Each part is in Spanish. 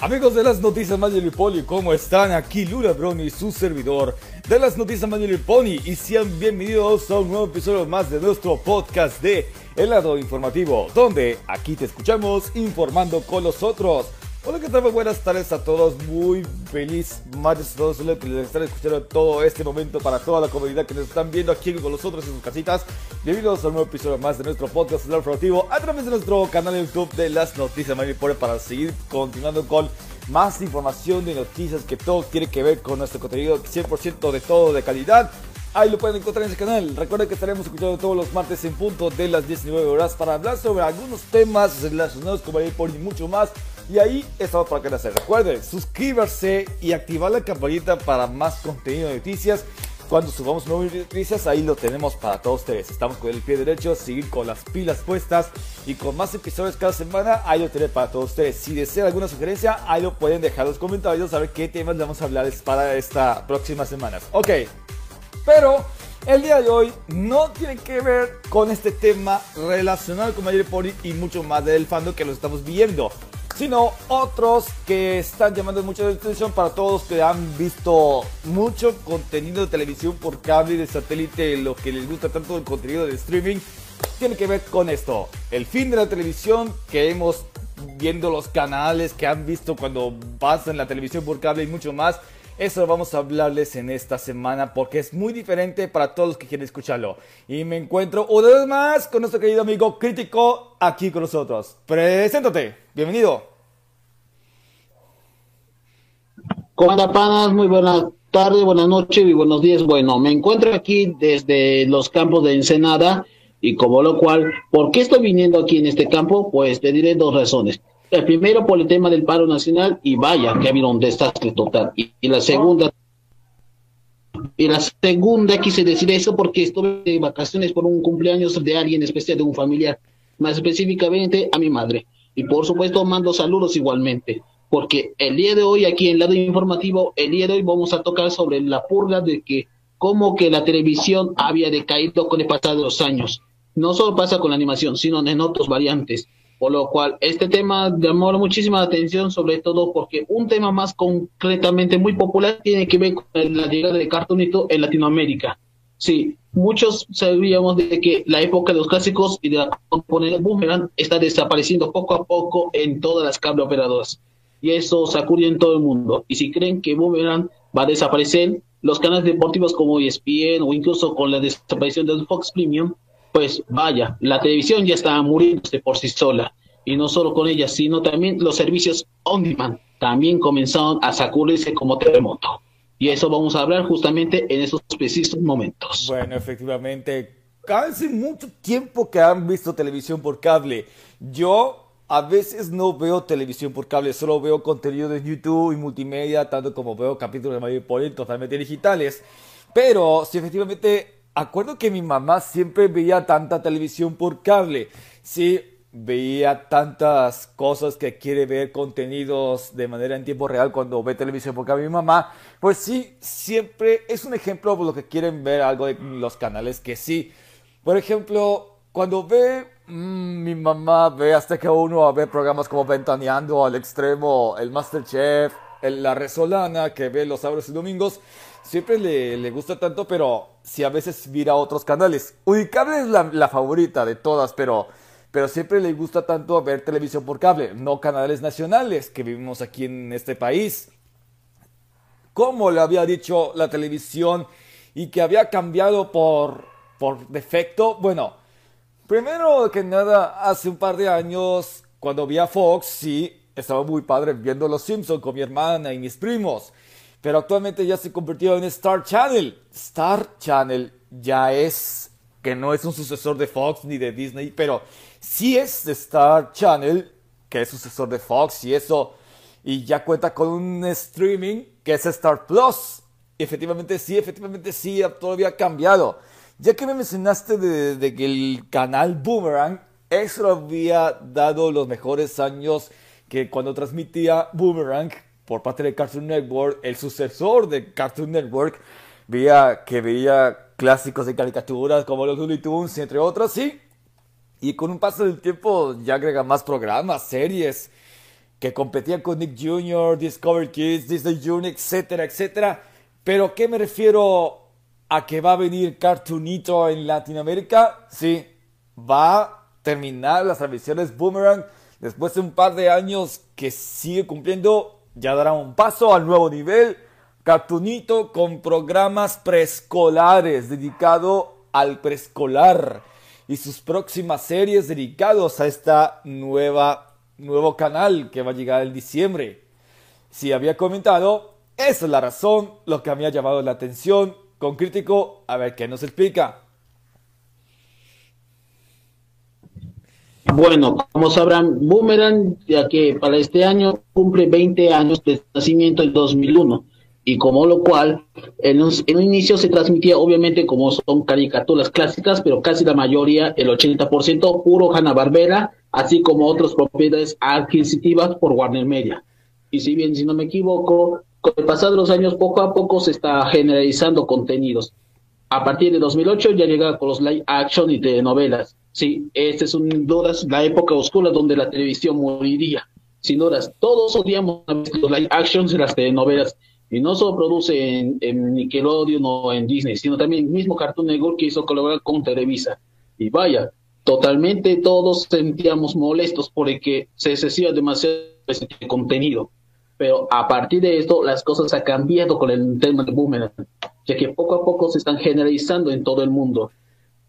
Amigos de las noticias Manuel Pony, ¿cómo están? Aquí Lula Brony, su servidor de las noticias Manuel Pony y sean bienvenidos a un nuevo episodio más de nuestro podcast de El lado informativo, donde aquí te escuchamos informando con los otros. Hola, ¿qué tal? buenas tardes a todos. Muy feliz martes a todos los que están escuchando todo este momento para toda la comunidad que nos están viendo aquí con nosotros en sus casitas. Bienvenidos a un nuevo episodio más de nuestro podcast El Informativo a través de nuestro canal de YouTube de las noticias Pone para seguir continuando con más información de noticias que todo tiene que ver con nuestro contenido 100% de todo de calidad. Ahí lo pueden encontrar en ese canal. Recuerden que estaremos escuchando todos los martes en punto de las 19 horas para hablar sobre algunos temas relacionados con Pony y mucho más. Y ahí estamos para que hacer. Recuerden, suscribirse y activar la campanita para más contenido de noticias. Cuando subamos nuevas noticias, ahí lo tenemos para todos ustedes. Estamos con el pie derecho, seguir con las pilas puestas y con más episodios cada semana, ahí lo tenemos para todos ustedes. Si desean alguna sugerencia, ahí lo pueden dejar en los comentarios a ver qué temas vamos a hablar para esta próxima semana. Ok, pero el día de hoy no tiene que ver con este tema relacionado con Mayor Pony y mucho más del fandom que lo estamos viendo sino otros que están llamando mucho la atención para todos que han visto mucho contenido de televisión por cable y de satélite, lo que les gusta tanto el contenido de streaming, tiene que ver con esto. El fin de la televisión que hemos viendo los canales que han visto cuando pasan la televisión por cable y mucho más. Eso vamos a hablarles en esta semana porque es muy diferente para todos los que quieren escucharlo. Y me encuentro una vez más con nuestro querido amigo crítico aquí con nosotros. Preséntate, bienvenido. ¿Cómo anda, panas? Muy buenas tardes, buenas noches y buenos días. Bueno, me encuentro aquí desde los campos de Ensenada y como lo cual, ¿por qué estoy viniendo aquí en este campo? Pues te diré dos razones. El primero por el tema del paro nacional y vaya que ha habido un desastre total. Y, la segunda, y la segunda quise decir eso porque estuve de vacaciones por un cumpleaños de alguien especial, de un familiar, más específicamente a mi madre. Y por supuesto mando saludos igualmente porque el día de hoy aquí en lado informativo, el día de hoy vamos a tocar sobre la purga de que cómo que la televisión había decaído con el pasar de los años. No solo pasa con la animación, sino en otros variantes. Por lo cual, este tema llamó muchísima atención, sobre todo porque un tema más concretamente muy popular tiene que ver con la llegada de Cartoonito en Latinoamérica. Sí, muchos sabíamos de que la época de los clásicos y de la componente Boomerang está desapareciendo poco a poco en todas las cable operadoras y eso sacudió en todo el mundo. Y si creen que Boomerang va a desaparecer, los canales deportivos como ESPN o incluso con la desaparición del Fox Premium, pues vaya, la televisión ya está muriéndose por sí sola. Y no solo con ella, sino también los servicios on demand también comenzaron a sacudirse como terremoto. Y eso vamos a hablar justamente en esos precisos momentos. Bueno, efectivamente, hace mucho tiempo que han visto televisión por cable. Yo a veces no veo televisión por cable, solo veo contenido de YouTube y multimedia, tanto como veo capítulos de Mario Pony totalmente digitales. Pero si efectivamente, acuerdo que mi mamá siempre veía tanta televisión por cable. Sí, veía tantas cosas que quiere ver contenidos de manera en tiempo real cuando ve televisión por cable mi mamá. Pues sí, siempre es un ejemplo de lo que quieren ver algo de los canales que sí. Por ejemplo, cuando ve Mm, mi mamá ve hasta que uno a ver programas como Ventaneando al extremo, el Masterchef, el, la Resolana que ve los sábados y domingos. Siempre le, le, gusta tanto, pero si a veces mira otros canales. Ubicable es la, la, favorita de todas, pero, pero siempre le gusta tanto ver televisión por cable, no canales nacionales que vivimos aquí en este país. Como le había dicho la televisión y que había cambiado por, por defecto, bueno, Primero que nada, hace un par de años, cuando vi a Fox, sí, estaba muy padre viendo Los Simpsons con mi hermana y mis primos. Pero actualmente ya se convirtió en Star Channel. Star Channel ya es, que no es un sucesor de Fox ni de Disney, pero sí es Star Channel, que es sucesor de Fox y eso. Y ya cuenta con un streaming que es Star Plus. efectivamente sí, efectivamente sí, todavía ha cambiado. Ya que me mencionaste de, que el canal Boomerang, eso había dado los mejores años que cuando transmitía Boomerang por parte de Cartoon Network, el sucesor de Cartoon Network, veía que veía clásicos de caricaturas como los Looney Tunes, entre otros, sí. Y con un paso del tiempo ya agrega más programas, series, que competían con Nick Jr., Discovery Kids, Disney Junior, etcétera, etcétera. Pero ¿qué me refiero a que va a venir Cartoonito en Latinoamérica? Sí, va a terminar las transmisiones Boomerang después de un par de años que sigue cumpliendo, ya dará un paso al nuevo nivel. Cartoonito con programas preescolares dedicado al preescolar y sus próximas series dedicados a esta nueva nuevo canal que va a llegar en diciembre. Si había comentado, esa es la razón, lo que me ha llamado la atención. Con crítico, a ver qué nos explica. Bueno, como sabrán, Boomerang, ya que para este año cumple 20 años de nacimiento en 2001, y como lo cual, en un, inicio se transmitía obviamente como son caricaturas clásicas, pero casi la mayoría, el 80%, puro Hanna-Barbera, así como otras propiedades adquisitivas por Warner Media. Y si bien, si no me equivoco, con el pasar de los años, poco a poco se está generalizando contenidos. A partir de 2008 ya llega con los live action y telenovelas. Sí, esta es sin dudas la época oscura donde la televisión moriría. Sin dudas, todos odiamos los live actions y las telenovelas. Y no solo produce en, Nickelodeon o en Disney, sino también el mismo Cartoon Network que hizo colaborar con Televisa. Y vaya, totalmente todos sentíamos molestos porque se excesiva demasiado ese contenido. Pero a partir de esto, las cosas han cambiado con el tema de Boomerang, ya que poco a poco se están generalizando en todo el mundo.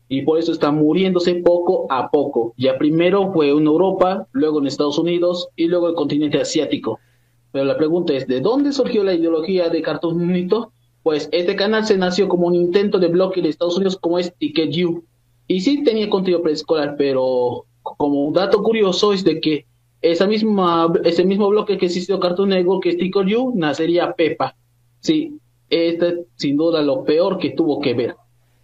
Y por eso están muriéndose poco a poco. Ya primero fue en Europa, luego en Estados Unidos y luego el continente asiático. Pero la pregunta es, ¿de dónde surgió la ideología de Cartoon Unito? Pues este canal se nació como un intento de bloque de Estados Unidos como es Ticket You, y sí tenía contenido preescolar, pero como un dato curioso es de que esa misma, ese mismo bloque que existió Cartoon Network, que es Tico You, nacería Pepa. Sí, este sin duda lo peor que tuvo que ver.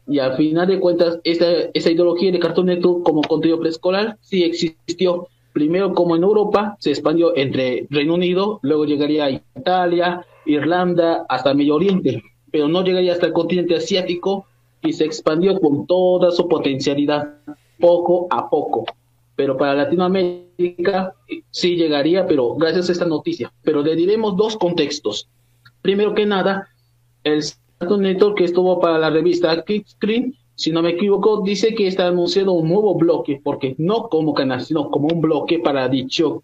Y al final de cuentas, esa, esa ideología de Cartoon Network como contenido preescolar sí existió. Primero, como en Europa, se expandió entre Reino Unido, luego llegaría a Italia, Irlanda, hasta Medio Oriente, pero no llegaría hasta el continente asiático, y se expandió con toda su potencialidad, poco a poco. Pero para Latinoamérica sí llegaría, pero gracias a esta noticia. Pero le diremos dos contextos. Primero que nada, el Cartoon Network que estuvo para la revista Screen, si no me equivoco, dice que está anunciando un nuevo bloque, porque no como canal, sino como un bloque para dicho,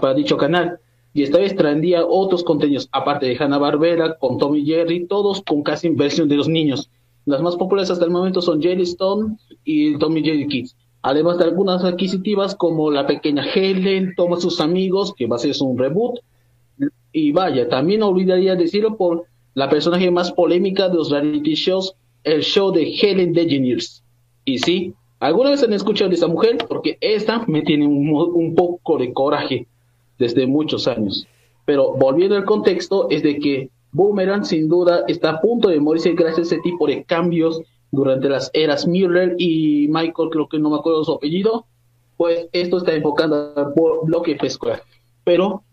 para dicho canal. Y esta vez traería otros contenidos, aparte de Hanna Barbera, con Tommy Jerry, todos con casi inversión de los niños. Las más populares hasta el momento son Stone y Tommy Jerry Kids. Además de algunas adquisitivas como La Pequeña Helen, Toma sus amigos, que va a ser un reboot. Y vaya, también olvidaría decirlo por la personaje más polémica de los reality shows, el show de Helen DeGeneres. Y sí, alguna vez han escuchado de esa mujer porque esta me tiene un, un poco de coraje desde muchos años. Pero volviendo al contexto, es de que Boomerang sin duda está a punto de morirse gracias a ese tipo de cambios durante las eras Miller y Michael, creo que no me acuerdo su apellido, pues esto está enfocando por bloque pescuezo. Pero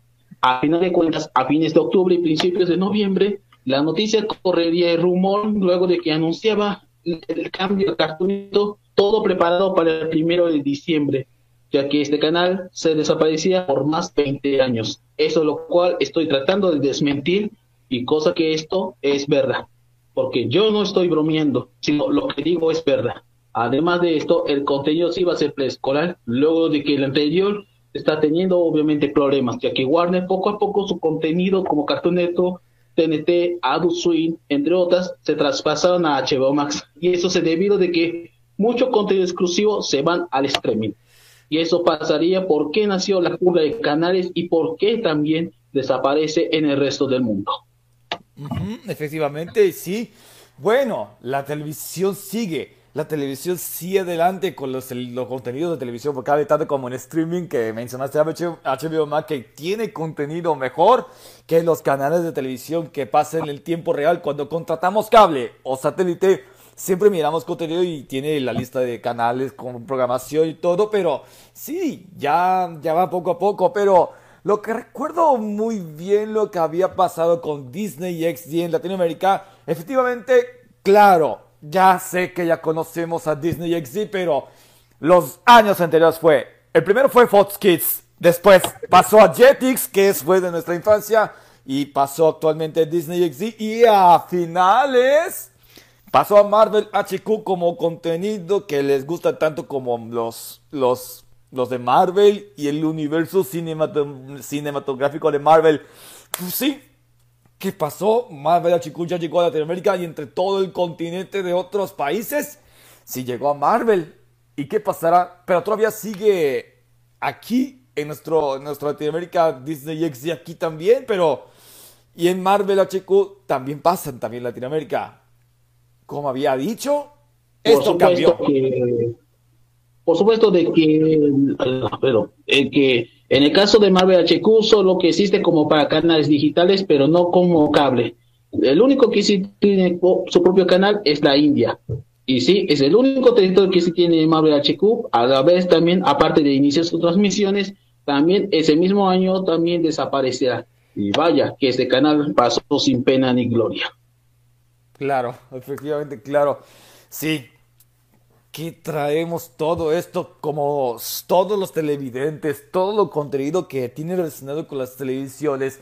a final de cuentas, a fines de octubre y principios de noviembre, la noticia correría el rumor luego de que anunciaba el cambio de cartunito, todo preparado para el primero de diciembre, ya que este canal se desaparecía por más de 20 años. Eso lo cual estoy tratando de desmentir y cosa que esto es verdad, porque yo no estoy bromeando, sino lo que digo es verdad. Además de esto, el contenido sí va a ser preescolar, luego de que el anterior está teniendo obviamente problemas, ya que Warner poco a poco su contenido como Cartoon TNT, Adult Swing, entre otras, se traspasaron a HBO Max. Y eso se debido de que mucho contenido exclusivo se van al streaming. Y eso pasaría por qué nació la curva de canales y por qué también desaparece en el resto del mundo efectivamente, sí. Bueno, la televisión sigue. La televisión sigue adelante con los, los contenidos de televisión por cable, tanto como en streaming que mencionaste HBO Max, que tiene contenido mejor que los canales de televisión que pasan en el tiempo real. Cuando contratamos cable o satélite, siempre miramos contenido y tiene la lista de canales con programación y todo, pero sí, ya, ya va poco a poco, pero lo que recuerdo muy bien lo que había pasado con Disney XD en Latinoamérica, efectivamente, claro, ya sé que ya conocemos a Disney XD, pero los años anteriores fue, el primero fue Fox Kids, después pasó a Jetix, que fue de nuestra infancia, y pasó actualmente a Disney XD, y a finales pasó a Marvel HQ como contenido que les gusta tanto como los, los, los de Marvel y el universo cinematográfico de Marvel. Pues sí, ¿Qué pasó? Marvel HQ ya llegó a Latinoamérica y entre todo el continente de otros países, sí llegó a Marvel. ¿Y qué pasará? Pero todavía sigue aquí, en nuestro, en nuestra Latinoamérica, Disney X aquí también, pero... Y en Marvel HQ también pasan también Latinoamérica. Como había dicho, esto cambió. por supuesto de que, pero, eh, que en el caso de Marvel HQ, solo que existe como para canales digitales, pero no como cable. El único que sí tiene su propio canal es la India. Y sí, es el único territorio que sí tiene Marvel HQ. A la vez también, aparte de iniciar sus transmisiones, también ese mismo año también desaparecerá. Y vaya, que este canal pasó sin pena ni gloria. Claro, efectivamente, claro. Sí, que traemos todo esto como todos los televidentes, todo lo contenido que tiene relacionado con las televisiones.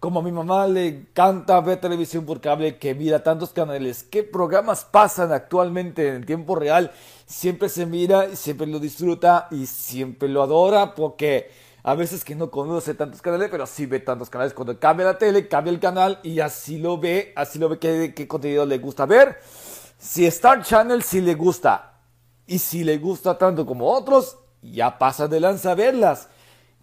Como a mi mamá le encanta ver televisión por cable, que mira tantos canales, qué programas pasan actualmente en tiempo real, siempre se mira y siempre lo disfruta y siempre lo adora porque a veces que no conoce tantos canales, pero sí ve tantos canales. Cuando cambia la tele, cambia el canal y así lo ve, así lo ve qué, qué contenido le gusta ver. Si Star Channel sí le gusta y si le gusta tanto como otros, ya pasa de lanza a verlas.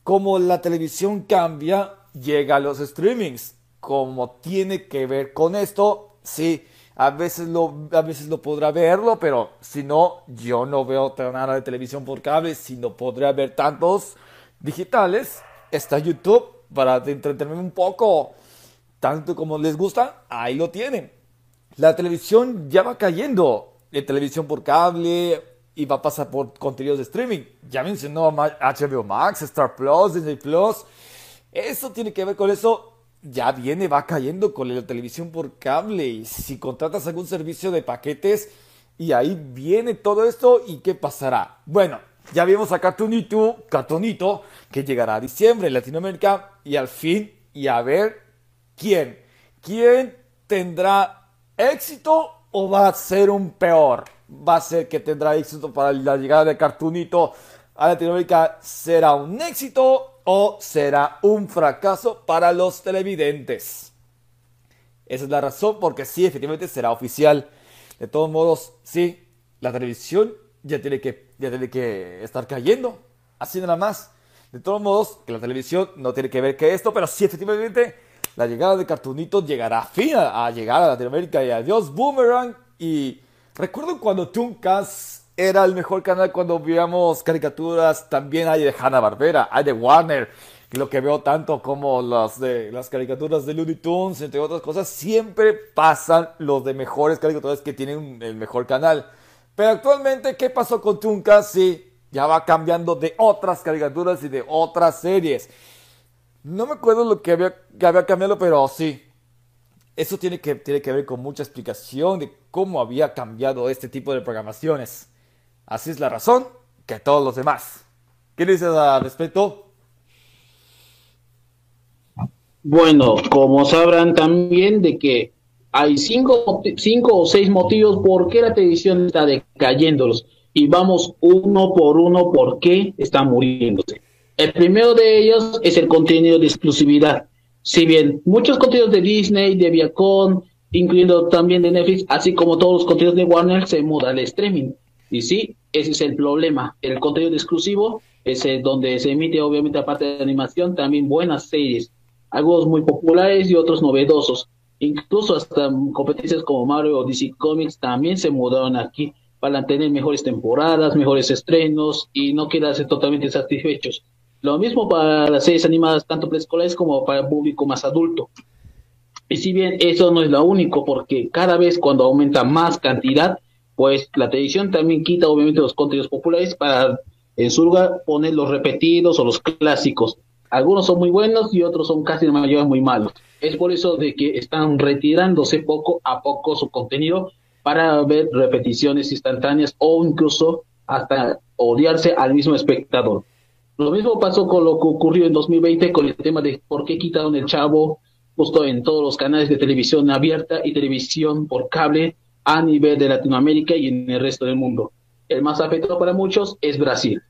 Como la televisión cambia, llega a los streamings. Como tiene que ver con esto, sí, a veces lo, a veces lo podrá verlo, pero si no, yo no veo nada de televisión por cable, si no podré ver tantos digitales. Está YouTube para entretenerme un poco, tanto como les gusta, ahí lo tienen. La televisión ya va cayendo. La televisión por cable, y va a pasar por contenidos de streaming. Ya mencionó HBO Max, Star Plus, Disney Plus. Eso tiene que ver con eso. Ya viene, va cayendo con la televisión por cable. Y si contratas algún servicio de paquetes, y ahí viene todo esto, ¿y qué pasará? Bueno, ya vimos a Cartoonito, Cartoonito, que llegará a diciembre en Latinoamérica, y al fin, y a ver quién. ¿Quién tendrá éxito o va a ser un peor? Va a ser que tendrá éxito para la llegada de Cartoonito a Latinoamérica. ¿Será un éxito o será un fracaso para los televidentes? Esa es la razón porque sí, efectivamente será oficial. De todos modos, sí, la televisión ya tiene que, ya tiene que estar cayendo. Así nada más. De todos modos, que la televisión no tiene que ver que esto, pero sí, efectivamente, la llegada de Cartoonito llegará a fin a, a llegar a Latinoamérica y adiós Boomerang y Recuerdo cuando Tooncast era el mejor canal cuando veíamos caricaturas, también hay de Hanna-Barbera, hay de Warner, lo que veo tanto como las de las caricaturas de Looney Tunes, entre otras cosas, siempre pasan los de mejores caricaturas que tienen el mejor canal. Pero actualmente, ¿qué pasó con Tooncast? Sí, ya va cambiando de otras caricaturas y de otras series. No me acuerdo lo que había, que había cambiado, pero sí, eso tiene que, tiene que ver con mucha explicación de cómo había cambiado este tipo de programaciones. Así es la razón que todos los demás. ¿Qué dices al respecto? Bueno, como sabrán también de que hay cinco, cinco o seis motivos por qué la televisión está decayéndolos. Y vamos uno por uno por qué está muriéndose. El primero de ellos es el contenido de exclusividad. Si bien muchos contenidos de Disney, de Viacom, incluyendo también de Netflix, así como todos los contenidos de Warner, se muda al streaming. Y sí, ese es el problema. El contenido exclusivo es donde se emite, obviamente, aparte de animación, también buenas series. Algunos muy populares y otros novedosos. Incluso hasta competencias como Mario o DC Comics también se mudaron aquí para tener mejores temporadas, mejores estrenos y no quedarse totalmente satisfechos. Lo mismo para las series animadas, tanto preescolares como para el público más adulto. Y si bien eso no es lo único, porque cada vez cuando aumenta más cantidad, pues la televisión también quita obviamente los contenidos populares para en su lugar poner los repetidos o los clásicos. Algunos son muy buenos y otros son casi la mayoría muy malos. Es por eso de que están retirándose poco a poco su contenido para ver repeticiones instantáneas o incluso hasta odiarse al mismo espectador. Lo mismo pasó con lo que ocurrió en 2020 con el tema de por qué quitaron el chavo justo en todos los canales de televisión abierta y televisión por cable a nivel de Latinoamérica y en el resto del mundo. El más afectado para muchos es Brasil.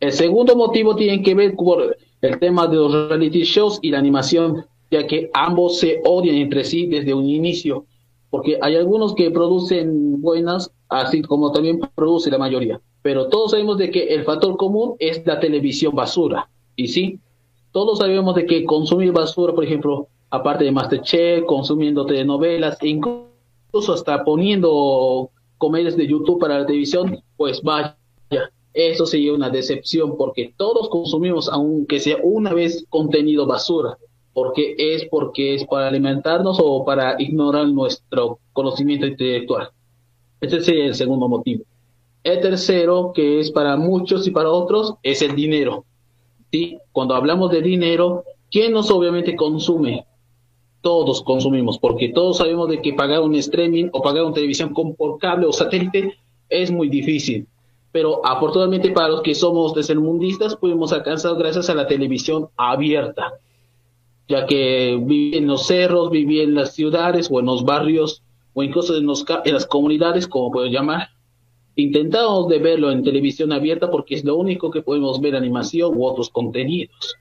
El segundo motivo tiene que ver con el tema de los reality shows y la animación, ya que ambos se odian entre sí desde un inicio, porque hay algunos que producen buenas, así como también produce la mayoría. Pero todos sabemos de que el factor común es la televisión basura. Y sí, todos sabemos de que consumir basura, por ejemplo, aparte de Masterchef, consumiendo telenovelas, incluso hasta poniendo comedias de YouTube para la televisión, pues vaya, eso sería una decepción porque todos consumimos, aunque sea una vez, contenido basura, porque es porque es para alimentarnos o para ignorar nuestro conocimiento intelectual. Ese sería el segundo motivo. El tercero, que es para muchos y para otros, es el dinero. ¿Sí? Cuando hablamos de dinero, ¿quién nos obviamente consume? todos consumimos, porque todos sabemos de que pagar un streaming o pagar una televisión con, por cable o satélite es muy difícil. Pero afortunadamente para los que somos desermundistas pudimos alcanzar gracias a la televisión abierta, ya que viví en los cerros, viví en las ciudades o en los barrios o incluso en, las comunidades, como puedo llamar. Intentamos de verlo en televisión abierta porque es lo único que podemos ver animación u otros contenidos,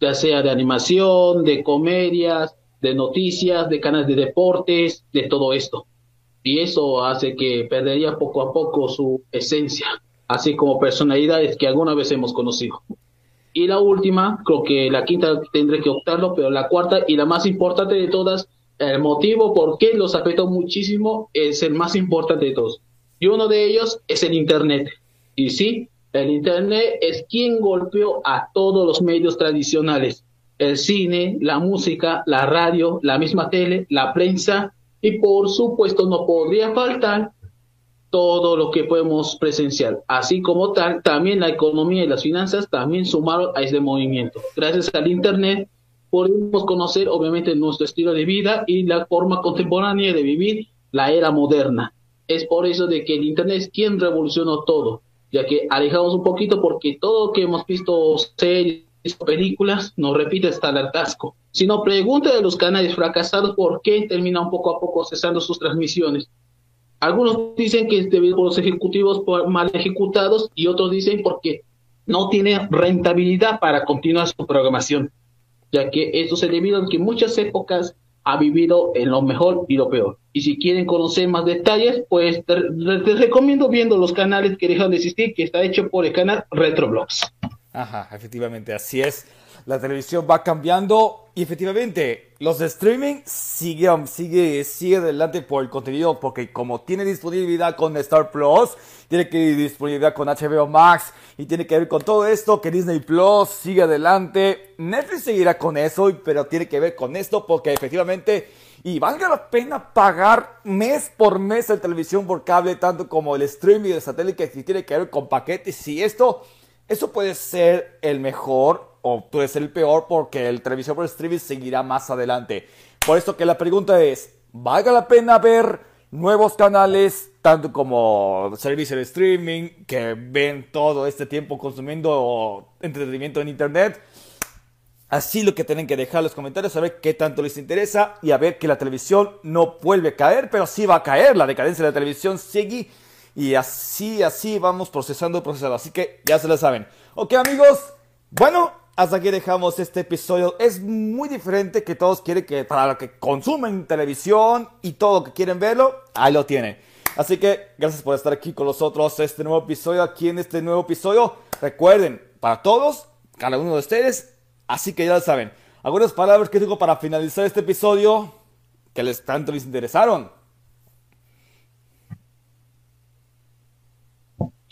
ya sea de animación, de comedias, de noticias, de canales de deportes, de todo esto. Y eso hace que perdería poco a poco su esencia, así como personalidades que alguna vez hemos conocido. Y la última, creo que la quinta tendré que optarlo, pero la cuarta y la más importante de todas, el motivo por qué los afectó muchísimo es el más importante de todos. Y uno de ellos es el Internet. Y sí, el Internet es quien golpeó a todos los medios tradicionales el cine, la música, la radio, la misma tele, la prensa y por supuesto no podría faltar todo lo que podemos presenciar. Así como tal, también la economía y las finanzas también sumaron a este movimiento. Gracias al Internet podemos conocer obviamente nuestro estilo de vida y la forma contemporánea de vivir la era moderna. Es por eso de que el Internet es quien revolucionó todo, ya que alejamos un poquito porque todo lo que hemos visto series películas nos repite hasta el hartazgo, sino pregunta de los canales fracasados por qué terminan poco a poco cesando sus transmisiones. Algunos dicen que es debido a los ejecutivos mal ejecutados y otros dicen porque no tiene rentabilidad para continuar su programación, ya que esto se debido a que muchas épocas ha vivido en lo mejor y lo peor. Y si quieren conocer más detalles, pues te, recomiendo viendo los canales que dejan de existir, que está hecho por el canal Retroblogs. Ajá, efectivamente, así es. La televisión va cambiando y efectivamente los streaming siguen, sigue, sigue adelante por el contenido porque como tiene disponibilidad con Star Plus, tiene que disponibilidad con HBO Max y tiene que ver con todo esto que Disney Plus sigue adelante. Netflix seguirá con eso, pero tiene que ver con esto porque efectivamente y valga la pena pagar mes por mes la televisión por cable, tanto como el streaming de satélite que tiene que ver con paquetes y esto eso puede ser el mejor o puede ser el peor porque el televisor por streaming seguirá más adelante. Por esto que la pregunta es, ¿valga la pena ver nuevos canales, tanto como servicios de streaming, que ven todo este tiempo consumiendo entretenimiento en Internet? Así lo que tienen que dejar en los comentarios, saber qué tanto les interesa y a ver que la televisión no vuelve a caer, pero sí va a caer. La decadencia de la televisión sigue y así, así vamos procesando, procesando. Así que ya se lo saben. Ok amigos, bueno, hasta aquí dejamos este episodio. Es muy diferente que todos quieren que para los que consumen televisión y todo que quieren verlo, ahí lo tienen. Así que gracias por estar aquí con nosotros este nuevo episodio, aquí en este nuevo episodio. Recuerden, para todos, cada uno de ustedes, así que ya lo saben. Algunas palabras que digo para finalizar este episodio que les tanto les interesaron.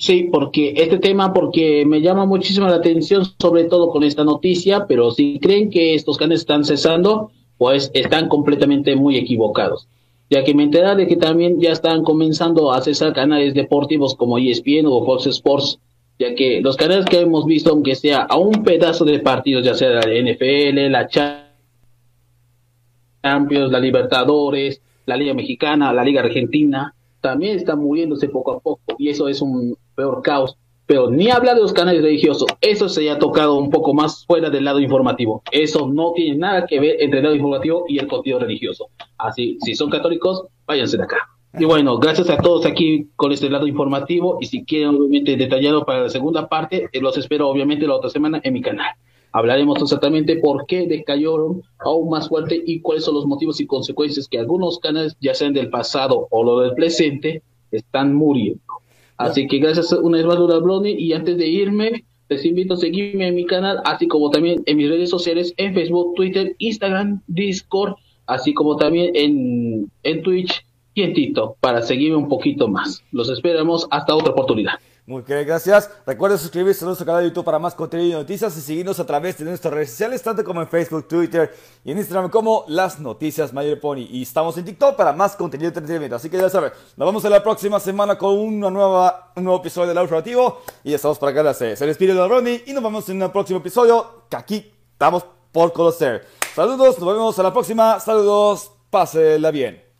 Sí, porque este tema, porque me llama muchísimo la atención, sobre todo con esta noticia, pero si creen que estos canales están cesando, pues están completamente muy equivocados. Ya que me enteré de que también ya están comenzando a cesar canales deportivos como ESPN o Fox Sports, ya que los canales que hemos visto, aunque sea a un pedazo de partidos, ya sea la NFL, la Champions, la Libertadores, la Liga Mexicana, la Liga Argentina, también están muriéndose poco a poco y eso es un peor caos. Pero ni habla de los canales religiosos, eso se ha tocado un poco más fuera del lado informativo. Eso no tiene nada que ver entre el lado informativo y el contenido religioso. Así, si son católicos, váyanse de acá. Y bueno, gracias a todos aquí con este lado informativo y si quieren obviamente detallado para la segunda parte, eh, los espero obviamente la otra semana en mi canal. Hablaremos exactamente por qué decayeron aún más fuerte y cuáles son los motivos y consecuencias que algunos canales, ya sean del pasado o lo del presente, están muriendo. Así que gracias una vez más. Y antes de irme, les invito a seguirme en mi canal, así como también en mis redes sociales, en Facebook, Twitter, Instagram, Discord, así como también en, en Twitch y en TikTok, para seguirme un poquito más. Los esperamos hasta otra oportunidad. Muy bien, gracias. Recuerda suscribirse a nuestro canal de YouTube para más contenido y noticias y seguirnos a través de nuestras redes sociales, tanto como en Facebook, Twitter y en Instagram como Las Noticias Mayor Pony. Y estamos en TikTok para más contenido de entretenimiento. Así que ya saben, nos vemos en la próxima semana con una nueva, un nuevo episodio del Informativo. Y ya estamos para acá. Se, se despide de Ronnie y nos vemos en el próximo episodio que aquí estamos por conocer. Saludos, nos vemos a la próxima. Saludos, pásela bien.